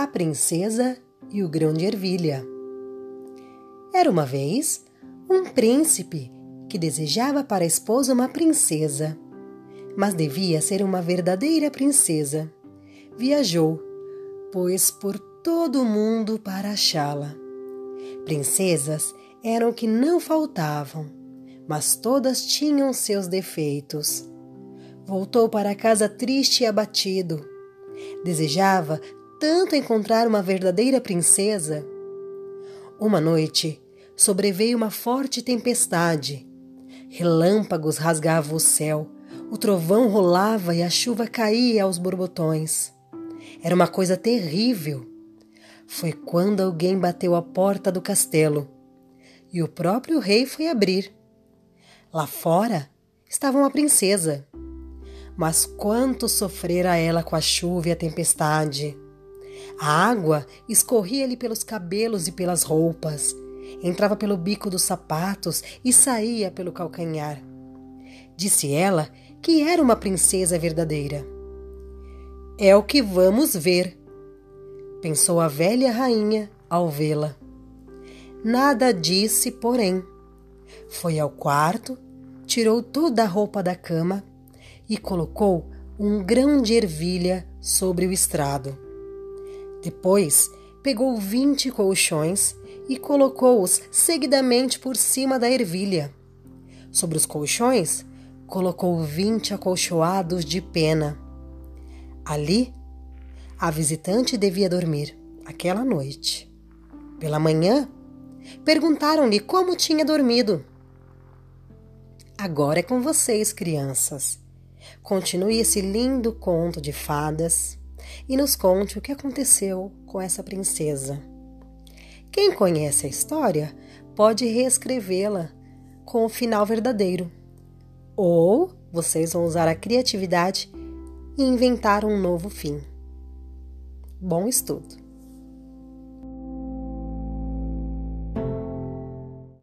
A Princesa e o Grão de Ervilha. Era uma vez um príncipe que desejava para a esposa uma princesa, mas devia ser uma verdadeira princesa. Viajou, pois por todo o mundo para achá-la. Princesas eram que não faltavam, mas todas tinham seus defeitos. Voltou para casa triste e abatido. Desejava tanto encontrar uma verdadeira princesa. Uma noite sobreveio uma forte tempestade. Relâmpagos rasgavam o céu, o trovão rolava e a chuva caía aos borbotões. Era uma coisa terrível. Foi quando alguém bateu à porta do castelo e o próprio rei foi abrir. Lá fora estava uma princesa. Mas quanto sofrera ela com a chuva e a tempestade! A água escorria-lhe pelos cabelos e pelas roupas, entrava pelo bico dos sapatos e saía pelo calcanhar. Disse ela que era uma princesa verdadeira. É o que vamos ver, pensou a velha rainha ao vê-la. Nada disse, porém. Foi ao quarto, tirou toda a roupa da cama e colocou um grão de ervilha sobre o estrado. Depois, pegou vinte colchões e colocou-os seguidamente por cima da ervilha. Sobre os colchões, colocou vinte acolchoados de pena. Ali, a visitante devia dormir aquela noite. Pela manhã, perguntaram-lhe como tinha dormido. Agora é com vocês, crianças. Continue esse lindo conto de fadas e nos conte o que aconteceu com essa princesa. Quem conhece a história pode reescrevê-la com o final verdadeiro. Ou vocês vão usar a criatividade e inventar um novo fim. Bom estudo!